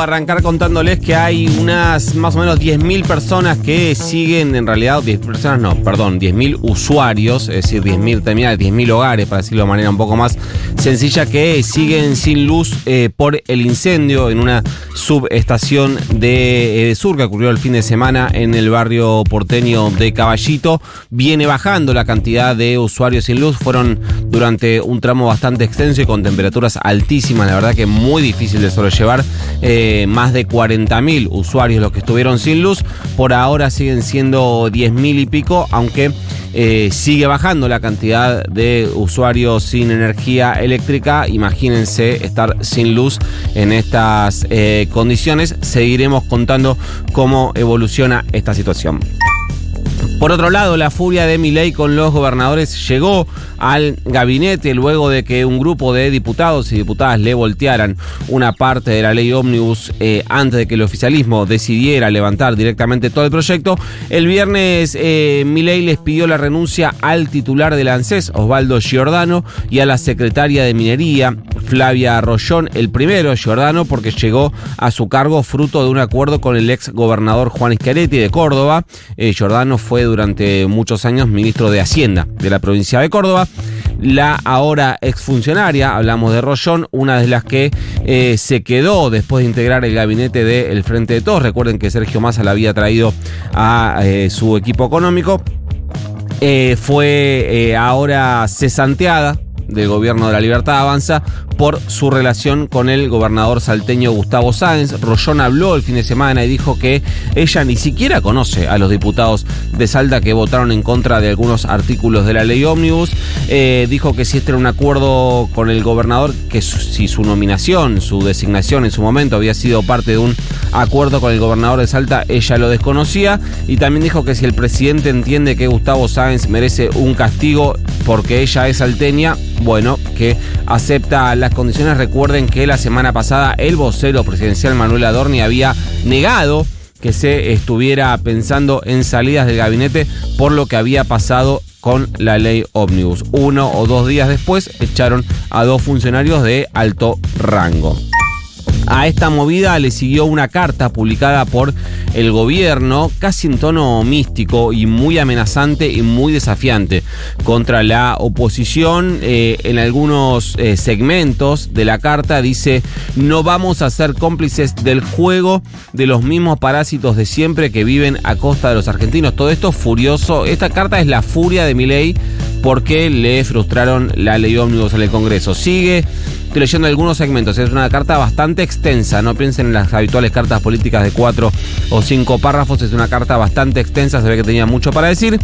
arrancar contándoles que hay unas más o menos 10.000 personas que siguen, en realidad, 10 personas no, perdón, 10.000 usuarios, es decir, 10.000 terminales, 10.000 hogares, para decirlo de manera un poco más sencilla, que siguen sin luz eh, por el incendio en una subestación de, eh, sur que ocurrió el fin de semana en el barrio porteño de Caballito. Viene bajando la cantidad de usuarios sin luz, fueron durante un tramo bastante extenso y con temperaturas altísimas, la verdad que muy difícil de sobrellevar. Eh, más de 40.000 usuarios los que estuvieron sin luz. Por ahora siguen siendo 10.000 y pico, aunque eh, sigue bajando la cantidad de usuarios sin energía eléctrica. Imagínense estar sin luz en estas eh, condiciones. Seguiremos contando cómo evoluciona esta situación. Por otro lado, la furia de Milei con los gobernadores llegó al gabinete luego de que un grupo de diputados y diputadas le voltearan una parte de la ley ómnibus eh, antes de que el oficialismo decidiera levantar directamente todo el proyecto. El viernes eh, Milei les pidió la renuncia al titular del ANSES, Osvaldo Giordano, y a la secretaria de Minería, Flavia Arroyón, el primero, Giordano, porque llegó a su cargo fruto de un acuerdo con el ex gobernador Juan Schiaretti de Córdoba. Eh, Giordano fue durante muchos años ministro de Hacienda de la provincia de Córdoba. La ahora exfuncionaria, hablamos de Rollón, una de las que eh, se quedó después de integrar el gabinete del Frente de Todos. Recuerden que Sergio Massa la había traído a eh, su equipo económico. Eh, fue ahora cesanteada del gobierno de la Libertad Avanza por su relación con el gobernador salteño Gustavo Sáenz. Rollón habló el fin de semana y dijo que ella ni siquiera conoce a los diputados de Salta que votaron en contra de algunos artículos de la ley ómnibus. Eh, dijo que si este era un acuerdo con el gobernador, que si su nominación, su designación en su momento había sido parte de un acuerdo con el gobernador de Salta, ella lo desconocía. Y también dijo que si el presidente entiende que Gustavo Sáenz merece un castigo porque ella es salteña, bueno, que acepta las condiciones. Recuerden que la semana pasada el vocero presidencial Manuel Adorni había negado que se estuviera pensando en salidas del gabinete por lo que había pasado con la ley ómnibus. Uno o dos días después echaron a dos funcionarios de alto rango. A esta movida le siguió una carta publicada por el gobierno, casi en tono místico y muy amenazante y muy desafiante contra la oposición. Eh, en algunos eh, segmentos de la carta dice, no vamos a ser cómplices del juego de los mismos parásitos de siempre que viven a costa de los argentinos. Todo esto furioso. Esta carta es la furia de mi ley porque le frustraron la ley ómnibus en el Congreso. Sigue Estoy leyendo algunos segmentos. Es una carta bastante extensa. No piensen en las habituales cartas políticas de cuatro o cinco párrafos. Es una carta bastante extensa. Se ve que tenía mucho para decir.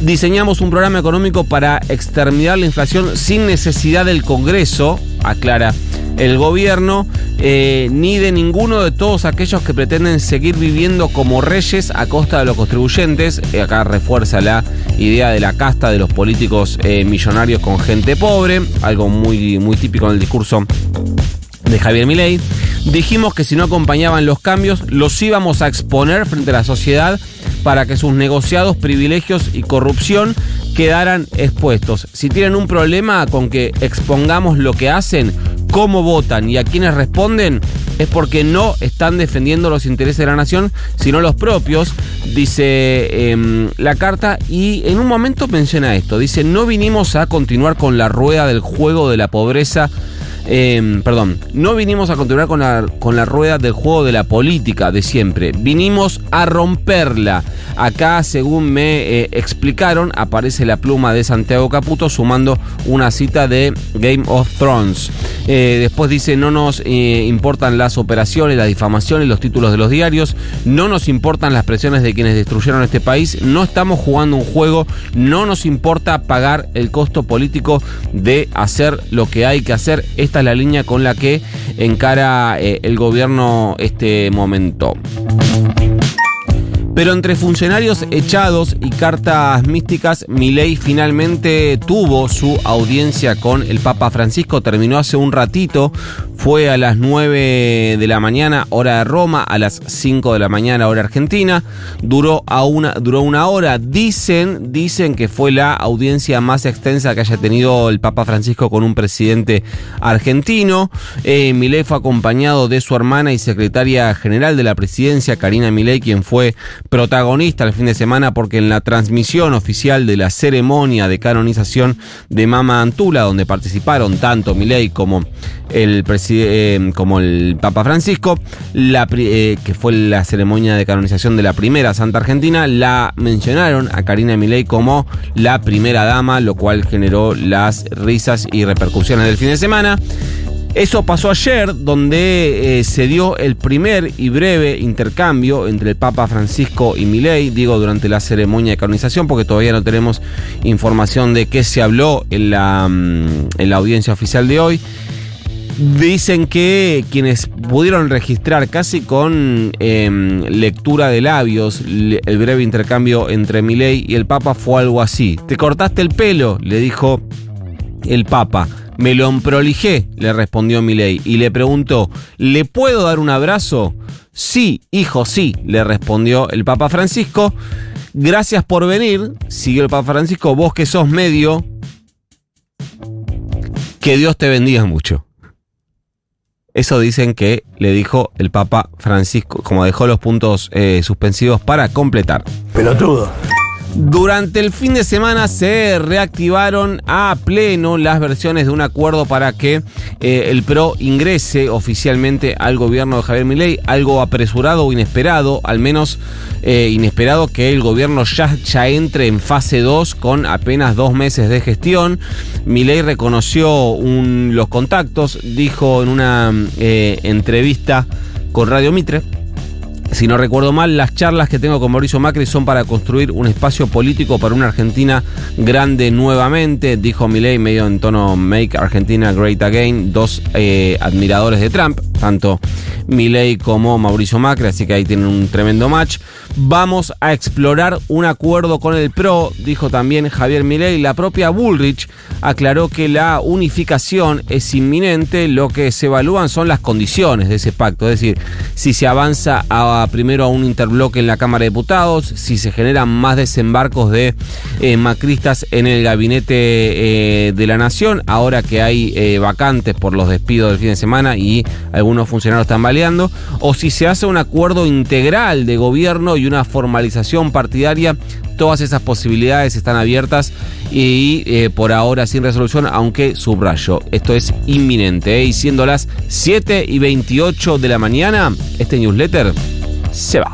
Diseñamos un programa económico para exterminar la inflación sin necesidad del Congreso, aclara el gobierno, eh, ni de ninguno de todos aquellos que pretenden seguir viviendo como reyes a costa de los contribuyentes. Eh, acá refuerza la idea de la casta de los políticos eh, millonarios con gente pobre, algo muy, muy típico en el discurso de Javier Milei. Dijimos que si no acompañaban los cambios, los íbamos a exponer frente a la sociedad para que sus negociados, privilegios y corrupción quedaran expuestos. Si tienen un problema con que expongamos lo que hacen, cómo votan y a quienes responden, es porque no están defendiendo los intereses de la nación, sino los propios, dice em, la carta, y en un momento menciona esto, dice, no vinimos a continuar con la rueda del juego de la pobreza eh, perdón, no vinimos a continuar con la, con rueda del juego de la política de siempre, vinimos a romperla. Acá, según me eh, explicaron, aparece la pluma de Santiago Caputo sumando una cita de Game of Thrones. Eh, después dice, no nos eh, importan las operaciones, las difamaciones, los títulos de los diarios, no nos importan las presiones de quienes destruyeron este país, no estamos jugando un juego, no nos importa pagar el costo político de hacer lo que hay que hacer. Esta la línea con la que encara eh, el gobierno este momento. Pero entre funcionarios echados y cartas místicas, Milei finalmente tuvo su audiencia con el Papa Francisco. Terminó hace un ratito. Fue a las 9 de la mañana, hora de Roma, a las 5 de la mañana, hora argentina. Duró, a una, duró una hora. Dicen, dicen que fue la audiencia más extensa que haya tenido el Papa Francisco con un presidente argentino. Eh, Milei fue acompañado de su hermana y secretaria general de la presidencia, Karina Milei, quien fue protagonista el fin de semana porque en la transmisión oficial de la ceremonia de canonización de Mama Antula, donde participaron tanto Milei como el, eh, como el Papa Francisco, la, eh, que fue la ceremonia de canonización de la primera Santa Argentina, la mencionaron a Karina Milei como la primera dama, lo cual generó las risas y repercusiones del fin de semana. Eso pasó ayer, donde eh, se dio el primer y breve intercambio entre el Papa Francisco y Milei, digo, durante la ceremonia de canonización, porque todavía no tenemos información de qué se habló en la, mm, en la audiencia oficial de hoy. Dicen que quienes pudieron registrar casi con em, lectura de labios el breve intercambio entre Milei y el Papa fue algo así. ¿Te cortaste el pelo? le dijo el Papa. Me lo prolijé, le respondió Milei y le preguntó, ¿le puedo dar un abrazo? Sí, hijo, sí, le respondió el Papa Francisco. Gracias por venir, siguió el Papa Francisco, vos que sos medio, que Dios te bendiga mucho. Eso dicen que le dijo el Papa Francisco, como dejó los puntos eh, suspensivos para completar. Pelotudo. Durante el fin de semana se reactivaron a pleno las versiones de un acuerdo para que eh, el PRO ingrese oficialmente al gobierno de Javier Milei, algo apresurado o inesperado, al menos eh, inesperado que el gobierno ya, entre en fase 2 con apenas dos meses de gestión. Milei reconoció los contactos, dijo en una eh, entrevista con Radio Mitre si no recuerdo mal, las charlas que tengo con Mauricio Macri son para construir un espacio político para una Argentina grande nuevamente, dijo Milei medio en tono Make Argentina Great Again, dos eh, admiradores de Trump, tanto Milei como Mauricio Macri, así que ahí tienen un tremendo match. Vamos a explorar un acuerdo con el PRO, dijo también Javier Milei. La propia Bullrich aclaró que la unificación es inminente, lo que se evalúan son las condiciones de ese pacto, es decir, si se avanza a primero a un interbloque en la Cámara de Diputados, si se generan más desembarcos de eh, macristas en el gabinete eh, de la Nación, ahora que hay eh, vacantes por los despidos del fin de semana y algunos funcionarios están o si se hace un acuerdo integral de gobierno y una formalización partidaria todas esas posibilidades están abiertas y por ahora sin resolución, aunque subrayo, esto es inminente. Y siendo las 7 y 28 de la mañana, este newsletter se va.